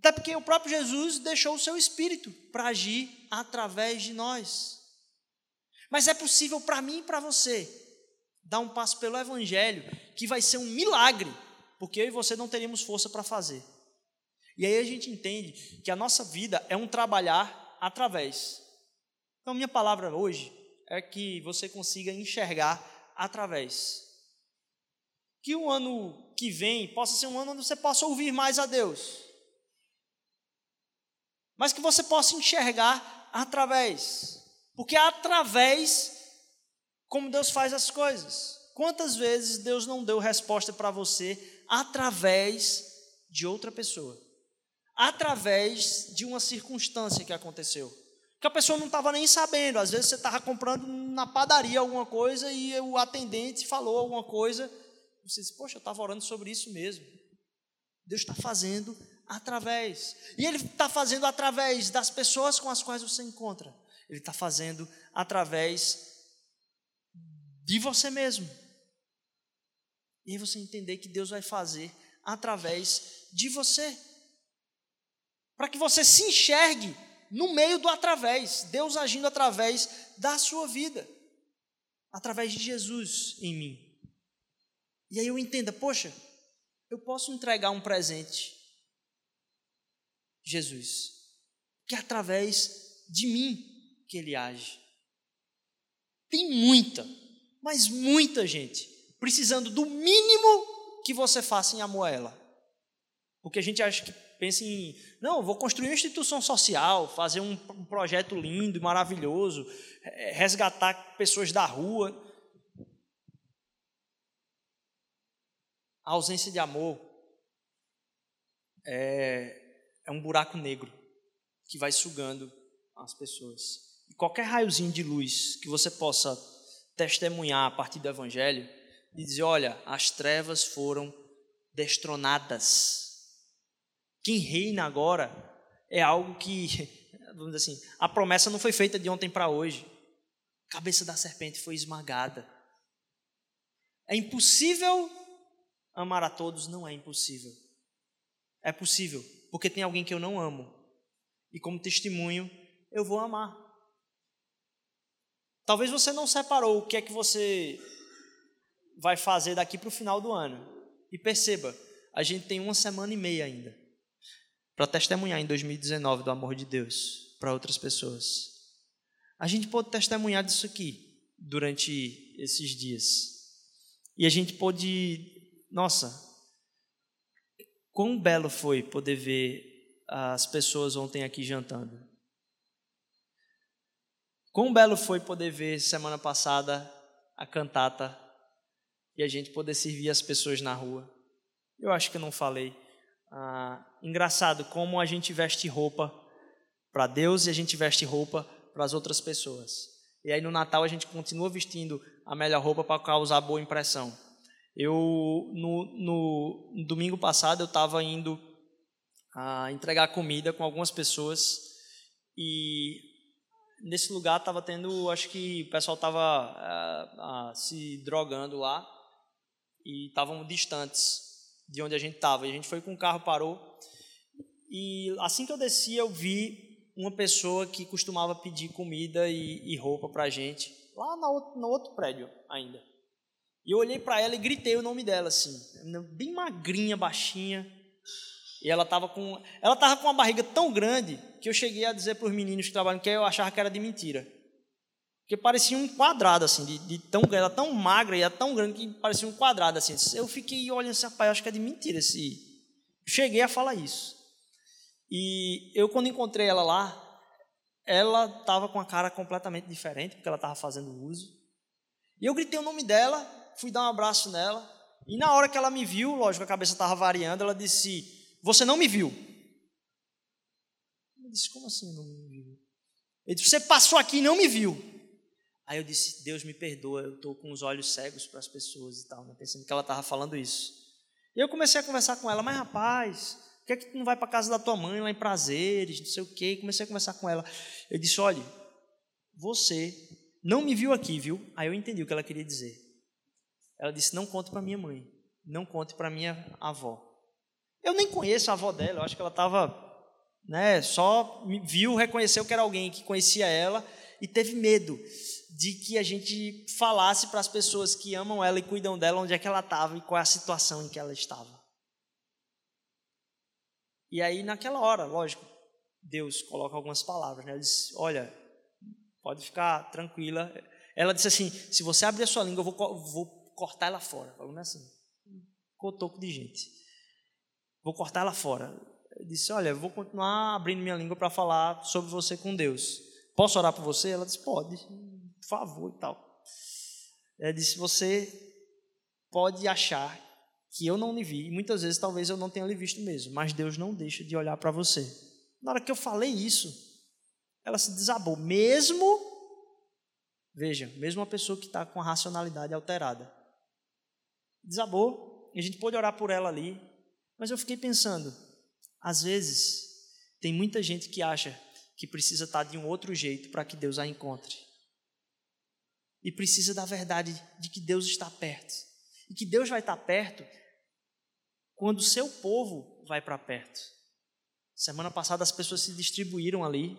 Até porque o próprio Jesus deixou o seu espírito para agir através de nós. Mas é possível para mim e para você dar um passo pelo Evangelho, que vai ser um milagre, porque eu e você não teríamos força para fazer. E aí a gente entende que a nossa vida é um trabalhar através. Então, minha palavra hoje é que você consiga enxergar através. Que o ano que vem possa ser um ano onde você possa ouvir mais a Deus. Mas que você possa enxergar através. Porque é através como Deus faz as coisas. Quantas vezes Deus não deu resposta para você através de outra pessoa? Através de uma circunstância que aconteceu que a pessoa não estava nem sabendo. Às vezes você estava comprando na padaria alguma coisa e o atendente falou alguma coisa. Você disse, poxa, eu estava orando sobre isso mesmo. Deus está fazendo através. E Ele está fazendo através das pessoas com as quais você encontra. Ele está fazendo através de você mesmo. E aí você entender que Deus vai fazer através de você. Para que você se enxergue no meio do através, Deus agindo através da sua vida, através de Jesus em mim. E aí eu entenda, poxa, eu posso entregar um presente, Jesus, que é através de mim que ele age. Tem muita, mas muita gente precisando do mínimo que você faça em amor a ela. Porque a gente acha que pensa em, não, vou construir uma instituição social, fazer um, um projeto lindo e maravilhoso, é, resgatar pessoas da rua. A ausência de amor é, é um buraco negro que vai sugando as pessoas. E qualquer raiozinho de luz que você possa testemunhar a partir do Evangelho e dizer: olha, as trevas foram destronadas quem reina agora é algo que, vamos dizer assim, a promessa não foi feita de ontem para hoje. A cabeça da serpente foi esmagada. É impossível amar a todos? Não é impossível. É possível, porque tem alguém que eu não amo. E como testemunho, eu vou amar. Talvez você não separou o que é que você vai fazer daqui para o final do ano. E perceba, a gente tem uma semana e meia ainda para testemunhar em 2019 do amor de Deus para outras pessoas. A gente pode testemunhar disso aqui durante esses dias. E a gente pode, nossa, quão belo foi poder ver as pessoas ontem aqui jantando. Quão belo foi poder ver semana passada a cantata e a gente poder servir as pessoas na rua. Eu acho que eu não falei. Ah, engraçado como a gente veste roupa para Deus e a gente veste roupa para as outras pessoas. E aí no Natal a gente continua vestindo a melhor roupa para causar boa impressão. Eu no, no, domingo passado eu estava indo a entregar comida com algumas pessoas e nesse lugar estava tendo, acho que o pessoal estava uh, uh, se drogando lá e estavam distantes de onde a gente estava. A gente foi com o carro, parou. E assim que eu desci, eu vi uma pessoa que costumava pedir comida e, e roupa para a gente, lá no, no outro prédio ainda. E eu olhei para ela e gritei o nome dela, assim, bem magrinha, baixinha. E ela estava com, ela tava com uma barriga tão grande que eu cheguei a dizer para os meninos que trabalham que eu achava que era de mentira. Porque parecia um quadrado, assim, de, de tão grande, ela tão magra e tão grande que parecia um quadrado, assim. Eu fiquei olhando assim, rapaz, acho que é de mentira esse. Cheguei a falar isso. E eu, quando encontrei ela lá, ela estava com a cara completamente diferente, porque ela estava fazendo uso. E eu gritei o nome dela, fui dar um abraço nela. E na hora que ela me viu, lógico, a cabeça estava variando, ela disse: Você não me viu. Eu disse: Como assim não me viu? Ele disse: Você passou aqui e não me viu. Aí eu disse: Deus me perdoa, eu estou com os olhos cegos para as pessoas e tal, né? pensando que ela estava falando isso. E eu comecei a conversar com ela: Mas rapaz, por que, é que tu não vai para casa da tua mãe lá em prazeres, não sei o quê? Comecei a conversar com ela. Eu disse: Olha, você não me viu aqui, viu? Aí eu entendi o que ela queria dizer. Ela disse: Não conte para minha mãe, não conte para minha avó. Eu nem conheço a avó dela, eu acho que ela estava, né, só viu, reconheceu que era alguém que conhecia ela e teve medo de que a gente falasse para as pessoas que amam ela e cuidam dela onde é que ela estava e qual é a situação em que ela estava. E aí, naquela hora, lógico, Deus coloca algumas palavras. Né? Ele diz: Olha, pode ficar tranquila. Ela disse assim: Se você abrir a sua língua, eu vou, vou cortar ela fora. Falando assim, cotoco de gente. Vou cortar ela fora. Eu disse: Olha, vou continuar abrindo minha língua para falar sobre você com Deus. Posso orar por você? Ela disse: Pode, por favor e tal. Ela disse: Você pode achar que eu não lhe vi, e muitas vezes talvez eu não tenha lhe visto mesmo, mas Deus não deixa de olhar para você. Na hora que eu falei isso, ela se desabou, mesmo, veja, mesmo uma pessoa que está com a racionalidade alterada. Desabou, e a gente pôde orar por ela ali, mas eu fiquei pensando, às vezes, tem muita gente que acha que precisa estar tá de um outro jeito para que Deus a encontre. E precisa da verdade de que Deus está perto. E que Deus vai estar perto quando o seu povo vai para perto. Semana passada as pessoas se distribuíram ali.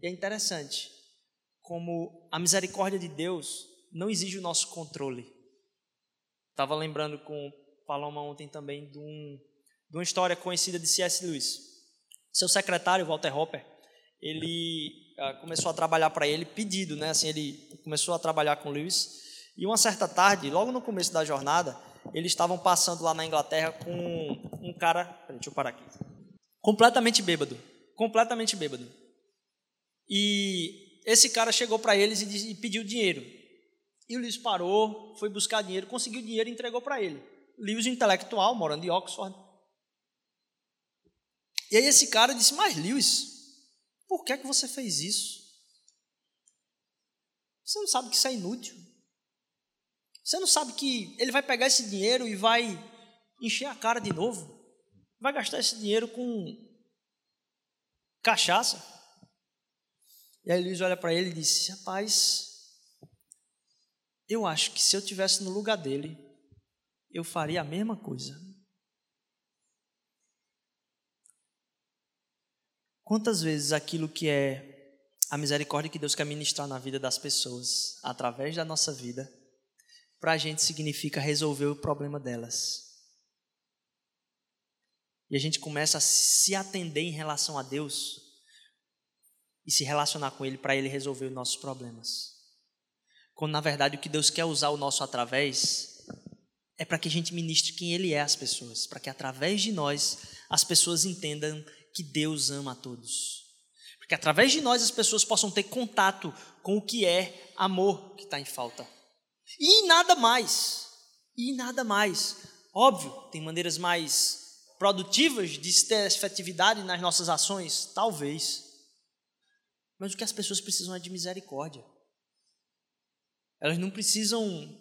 E é interessante como a misericórdia de Deus não exige o nosso controle. Estava lembrando com Paloma ontem também de, um, de uma história conhecida de C.S. Lewis. Seu secretário, Walter Hopper, ele ah, começou a trabalhar para ele pedido, né? Assim, ele começou a trabalhar com Lewis. E uma certa tarde, logo no começo da jornada, eles estavam passando lá na Inglaterra com um cara. Peraí, deixa eu parar aqui. Completamente bêbado. Completamente bêbado. E esse cara chegou para eles e, e, pediu dinheiro. E o Lewis parou, foi buscar dinheiro, conseguiu dinheiro e entregou para ele. Lewis, intelectual, morando em Oxford. E aí esse cara disse: Mas Lewis, por que é que você fez isso? Você não sabe que isso é inútil? Você não sabe que ele vai pegar esse dinheiro e vai encher a cara de novo? Vai gastar esse dinheiro com cachaça? E aí Luiz olha para ele e diz: Rapaz, eu acho que se eu tivesse no lugar dele, eu faria a mesma coisa. Quantas vezes aquilo que é a misericórdia que Deus quer ministrar na vida das pessoas, através da nossa vida, para a gente significa resolver o problema delas. E a gente começa a se atender em relação a Deus e se relacionar com Ele para Ele resolver os nossos problemas. Quando na verdade o que Deus quer usar o nosso através é para que a gente ministre quem Ele é às pessoas, para que através de nós as pessoas entendam que Deus ama a todos. Porque através de nós as pessoas possam ter contato com o que é amor que está em falta. E nada mais. E nada mais. Óbvio, tem maneiras mais produtivas de ter efetividade nas nossas ações? Talvez. Mas o que as pessoas precisam é de misericórdia. Elas não precisam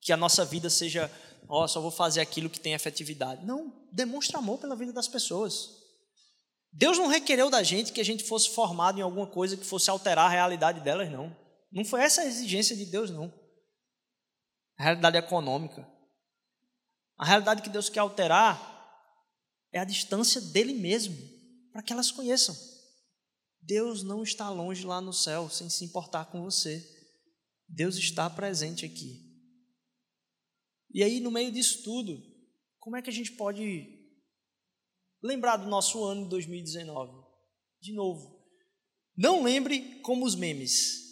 que a nossa vida seja, ó, oh, só vou fazer aquilo que tem efetividade. Não, demonstra amor pela vida das pessoas. Deus não requereu da gente que a gente fosse formado em alguma coisa que fosse alterar a realidade delas, não. Não foi essa a exigência de Deus, não. A realidade econômica. A realidade que Deus quer alterar é a distância dele mesmo, para que elas conheçam. Deus não está longe lá no céu, sem se importar com você. Deus está presente aqui. E aí, no meio disso tudo, como é que a gente pode lembrar do nosso ano de 2019? De novo, não lembre como os memes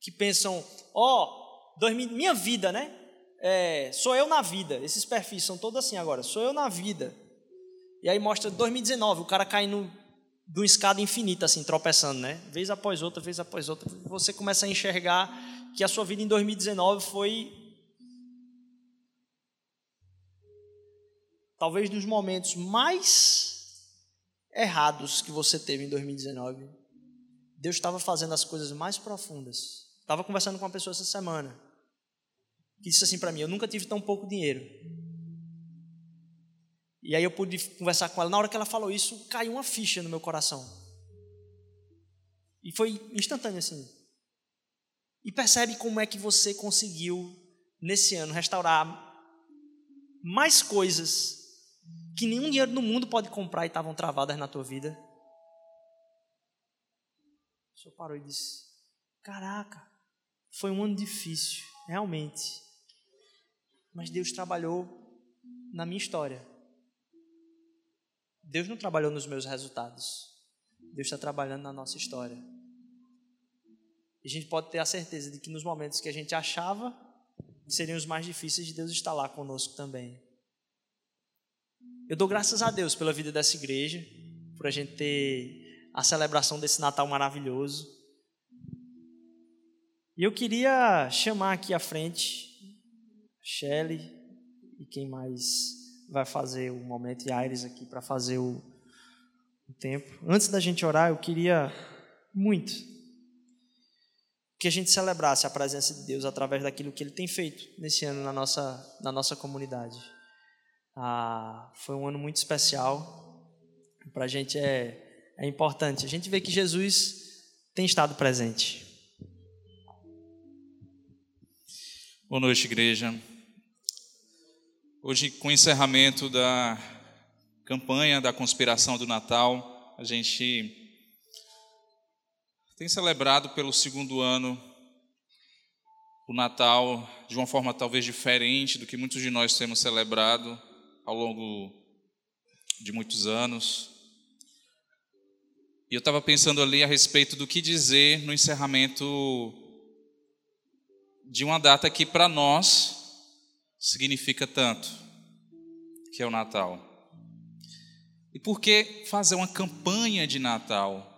que pensam, ó, oh, minha vida, né? É, sou eu na vida. Esses perfis são todos assim agora. Sou eu na vida. E aí mostra 2019, o cara caindo de uma escada infinita, assim, tropeçando, né? Vez após outra, vez após outra. Você começa a enxergar que a sua vida em 2019 foi talvez dos momentos mais errados que você teve em 2019. Deus estava fazendo as coisas mais profundas. Estava conversando com uma pessoa essa semana que disse assim para mim: Eu nunca tive tão pouco dinheiro. E aí eu pude conversar com ela. Na hora que ela falou isso, caiu uma ficha no meu coração. E foi instantâneo assim. E percebe como é que você conseguiu, nesse ano, restaurar mais coisas que nenhum dinheiro no mundo pode comprar e estavam travadas na tua vida. O senhor parou e disse: Caraca, foi um ano difícil, realmente. Mas Deus trabalhou na minha história. Deus não trabalhou nos meus resultados. Deus está trabalhando na nossa história. E a gente pode ter a certeza de que nos momentos que a gente achava que seriam os mais difíceis, Deus está lá conosco também. Eu dou graças a Deus pela vida dessa igreja, por a gente ter a celebração desse Natal maravilhoso. E eu queria chamar aqui à frente Shelley e quem mais vai fazer o momento e Aires aqui para fazer o, o tempo. Antes da gente orar, eu queria muito que a gente celebrasse a presença de Deus através daquilo que Ele tem feito nesse ano na nossa, na nossa comunidade. Ah, foi um ano muito especial. Para a gente é, é importante. A gente vê que Jesus tem estado presente. Boa noite, igreja. Hoje, com o encerramento da campanha da conspiração do Natal, a gente tem celebrado pelo segundo ano o Natal de uma forma talvez diferente do que muitos de nós temos celebrado ao longo de muitos anos. E eu estava pensando ali a respeito do que dizer no encerramento de uma data que para nós significa tanto, que é o Natal. E por que fazer uma campanha de Natal?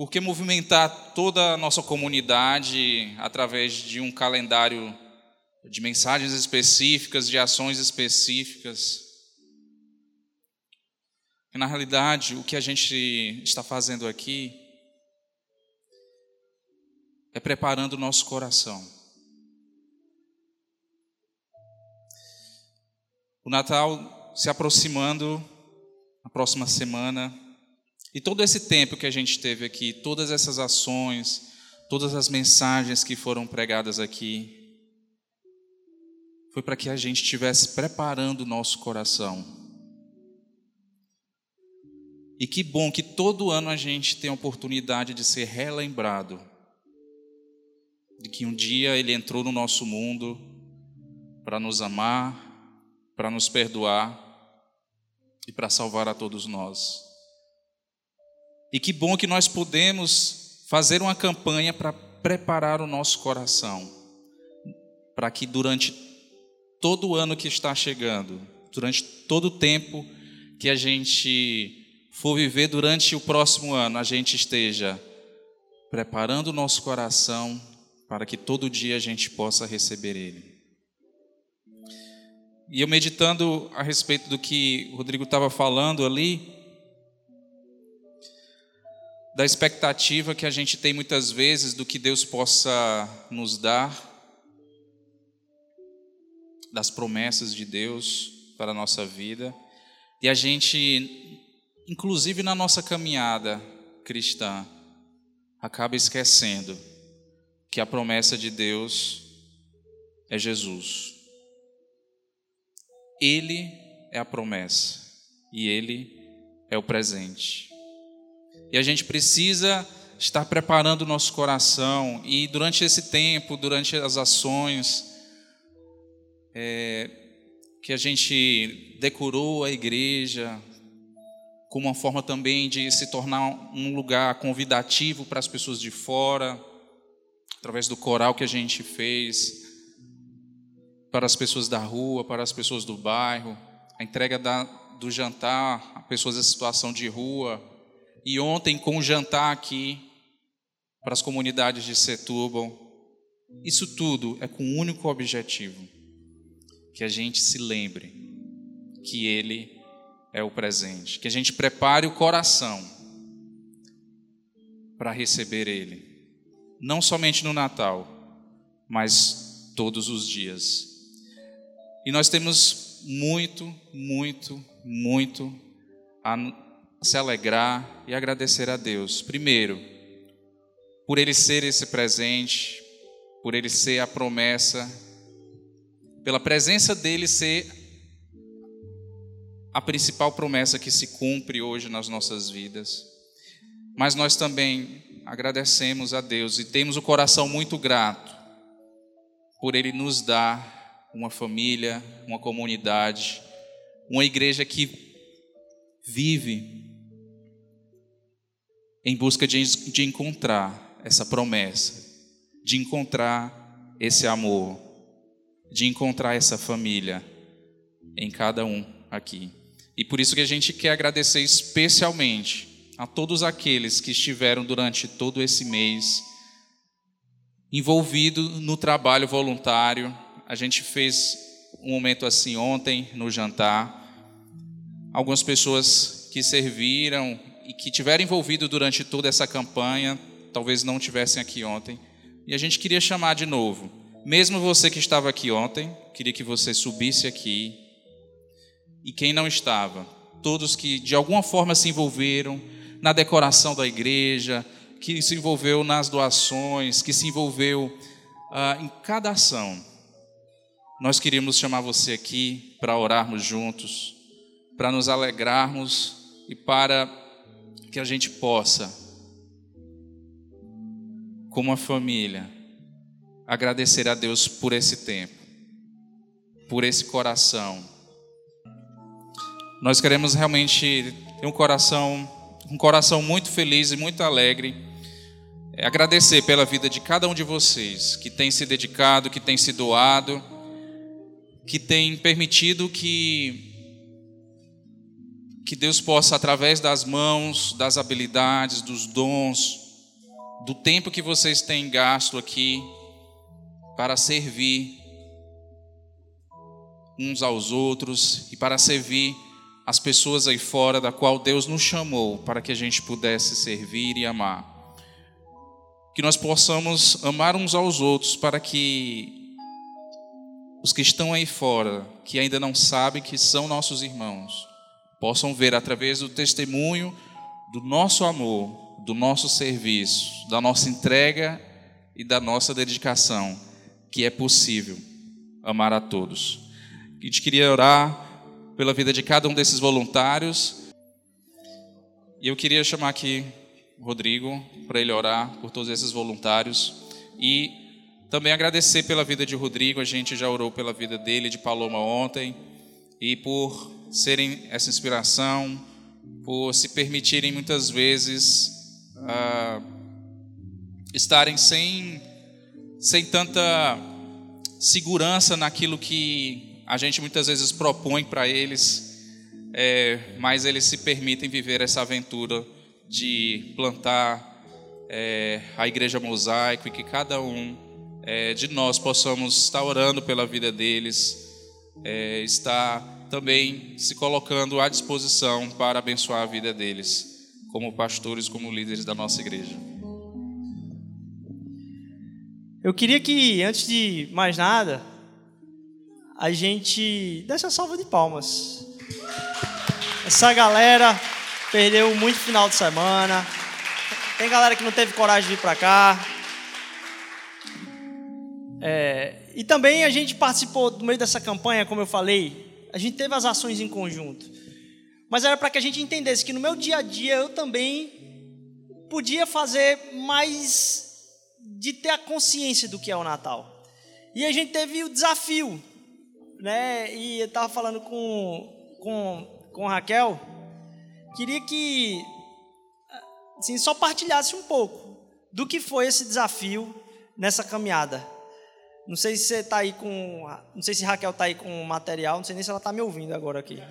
Por que movimentar toda a nossa comunidade através de um calendário de mensagens específicas, de ações específicas? Na realidade, o que a gente está fazendo aqui é preparando o nosso coração O Natal se aproximando, a próxima semana, e todo esse tempo que a gente teve aqui, todas essas ações, todas as mensagens que foram pregadas aqui, foi para que a gente estivesse preparando o nosso coração. E que bom que todo ano a gente tem a oportunidade de ser relembrado de que um dia Ele entrou no nosso mundo para nos amar, para nos perdoar e para salvar a todos nós. E que bom que nós podemos fazer uma campanha para preparar o nosso coração, para que durante todo o ano que está chegando, durante todo o tempo que a gente for viver durante o próximo ano, a gente esteja preparando o nosso coração para que todo dia a gente possa receber Ele. E eu meditando a respeito do que o Rodrigo estava falando ali, da expectativa que a gente tem muitas vezes do que Deus possa nos dar, das promessas de Deus para a nossa vida, e a gente inclusive na nossa caminhada cristã, acaba esquecendo que a promessa de Deus é Jesus. Ele é a promessa e ele é o presente. E a gente precisa estar preparando o nosso coração. E durante esse tempo, durante as ações é, que a gente decorou a igreja como uma forma também de se tornar um lugar convidativo para as pessoas de fora, através do coral que a gente fez, para as pessoas da rua, para as pessoas do bairro, a entrega da, do jantar a pessoas em situação de rua, e ontem com o jantar aqui para as comunidades de Setúbal. Isso tudo é com um único objetivo: que a gente se lembre que Ele é o presente, que a gente prepare o coração para receber Ele, não somente no Natal, mas todos os dias. E nós temos muito, muito, muito a se alegrar e agradecer a Deus. Primeiro, por Ele ser esse presente, por Ele ser a promessa, pela presença dEle ser a principal promessa que se cumpre hoje nas nossas vidas. Mas nós também agradecemos a Deus e temos o coração muito grato por Ele nos dar uma família, uma comunidade, uma igreja que vive em busca de, de encontrar essa promessa, de encontrar esse amor, de encontrar essa família em cada um aqui. E por isso que a gente quer agradecer especialmente a todos aqueles que estiveram durante todo esse mês envolvido no trabalho voluntário. A gente fez um momento assim ontem no jantar. Algumas pessoas que serviram e que tiveram envolvido durante toda essa campanha, talvez não tivessem aqui ontem. E a gente queria chamar de novo. Mesmo você que estava aqui ontem, queria que você subisse aqui. E quem não estava, todos que de alguma forma se envolveram na decoração da igreja, que se envolveu nas doações, que se envolveu ah, em cada ação. Nós queríamos chamar você aqui para orarmos juntos, para nos alegrarmos e para que a gente possa, como uma família, agradecer a Deus por esse tempo, por esse coração. Nós queremos realmente ter um coração, um coração muito feliz e muito alegre. É agradecer pela vida de cada um de vocês que tem se dedicado, que tem se doado, que tem permitido que que Deus possa, através das mãos, das habilidades, dos dons, do tempo que vocês têm gasto aqui, para servir uns aos outros e para servir as pessoas aí fora, da qual Deus nos chamou para que a gente pudesse servir e amar. Que nós possamos amar uns aos outros para que os que estão aí fora, que ainda não sabem que são nossos irmãos, possam ver através do testemunho do nosso amor, do nosso serviço, da nossa entrega e da nossa dedicação, que é possível amar a todos. A gente queria orar pela vida de cada um desses voluntários. E eu queria chamar aqui o Rodrigo para ele orar por todos esses voluntários e também agradecer pela vida de Rodrigo. A gente já orou pela vida dele, de Paloma ontem, e por serem essa inspiração, por se permitirem muitas vezes uh, estarem sem, sem tanta segurança naquilo que a gente muitas vezes propõe para eles, é, mas eles se permitem viver essa aventura de plantar é, a igreja mosaico e que cada um é, de nós possamos estar orando pela vida deles, é, estar também se colocando à disposição para abençoar a vida deles, como pastores, como líderes da nossa igreja. Eu queria que, antes de mais nada, a gente desse a salva de palmas. Essa galera perdeu muito final de semana. Tem galera que não teve coragem de vir para cá. É, e também a gente participou do meio dessa campanha, como eu falei, a gente teve as ações em conjunto. Mas era para que a gente entendesse que no meu dia a dia eu também podia fazer mais de ter a consciência do que é o Natal. E a gente teve o desafio, né? E eu estava falando com, com, com Raquel, queria que assim, só partilhasse um pouco do que foi esse desafio nessa caminhada. Não sei se você está aí com. Não sei se Raquel está aí com material, não sei nem se ela está me ouvindo agora aqui.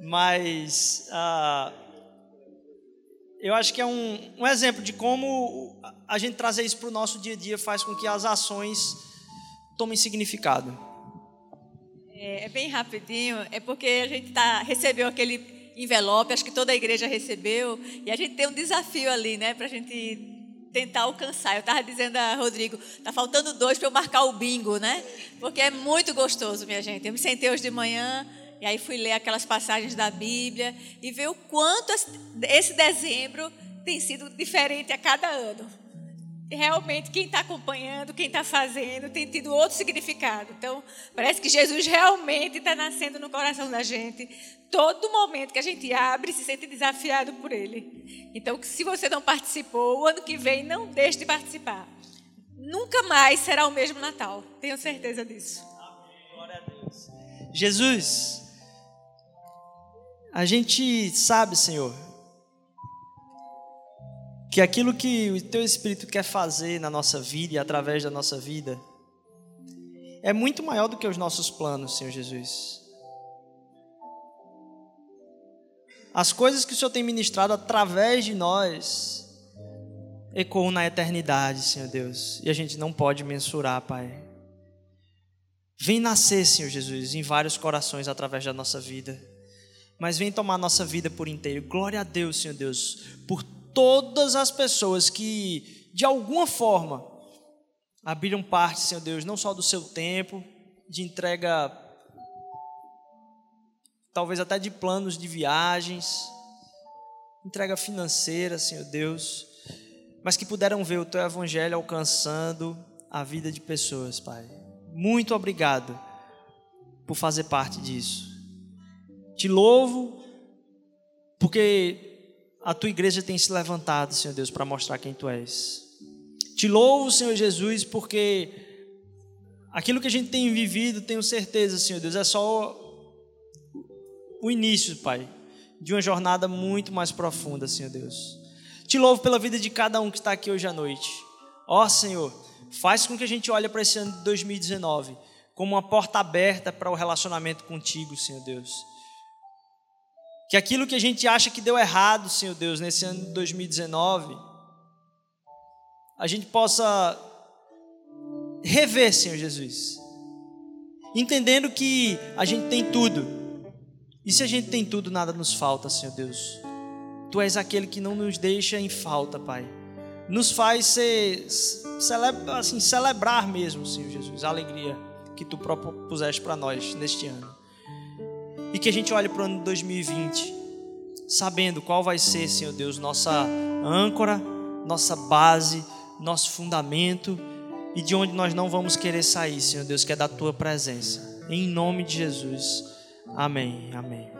Mas uh, eu acho que é um, um exemplo de como a gente trazer isso para o nosso dia a dia faz com que as ações tomem significado. É, é bem rapidinho, é porque a gente tá, recebeu aquele envelope, acho que toda a igreja recebeu, e a gente tem um desafio ali, né, para a gente tentar alcançar. Eu estava dizendo a Rodrigo, tá faltando dois para eu marcar o bingo, né? Porque é muito gostoso, minha gente. Eu me sentei hoje de manhã e aí fui ler aquelas passagens da Bíblia e ver o quanto esse dezembro tem sido diferente a cada ano. Realmente, quem está acompanhando, quem está fazendo, tem tido outro significado. Então, parece que Jesus realmente está nascendo no coração da gente. Todo momento que a gente abre, se sente desafiado por Ele. Então, se você não participou, o ano que vem, não deixe de participar. Nunca mais será o mesmo Natal. Tenho certeza disso. Amém. Glória a Deus. Jesus, a gente sabe, Senhor, que aquilo que o Teu Espírito quer fazer na nossa vida e através da nossa vida é muito maior do que os nossos planos, Senhor Jesus. As coisas que o Senhor tem ministrado através de nós ecoam na eternidade, Senhor Deus, e a gente não pode mensurar, Pai. Vem nascer, Senhor Jesus, em vários corações através da nossa vida mas vem tomar nossa vida por inteiro. Glória a Deus, Senhor Deus, por todas as pessoas que, de alguma forma, abriram parte, Senhor Deus, não só do seu tempo, de entrega, talvez até de planos de viagens, entrega financeira, Senhor Deus, mas que puderam ver o teu evangelho alcançando a vida de pessoas, Pai. Muito obrigado por fazer parte disso. Te louvo, porque a tua igreja tem se levantado, Senhor Deus, para mostrar quem tu és. Te louvo, Senhor Jesus, porque aquilo que a gente tem vivido, tenho certeza, Senhor Deus, é só o início, Pai, de uma jornada muito mais profunda, Senhor Deus. Te louvo pela vida de cada um que está aqui hoje à noite. Ó Senhor, faz com que a gente olhe para esse ano de 2019 como uma porta aberta para o relacionamento contigo, Senhor Deus. Que aquilo que a gente acha que deu errado, Senhor Deus, nesse ano de 2019, a gente possa rever, Senhor Jesus. Entendendo que a gente tem tudo. E se a gente tem tudo, nada nos falta, Senhor Deus. Tu és aquele que não nos deixa em falta, Pai. Nos faz ser, celebra, assim, celebrar mesmo, Senhor Jesus, a alegria que tu propuseste para nós neste ano. E que a gente olhe para o ano de 2020, sabendo qual vai ser, Senhor Deus, nossa âncora, nossa base, nosso fundamento e de onde nós não vamos querer sair, Senhor Deus, que é da tua presença. Em nome de Jesus. Amém. Amém.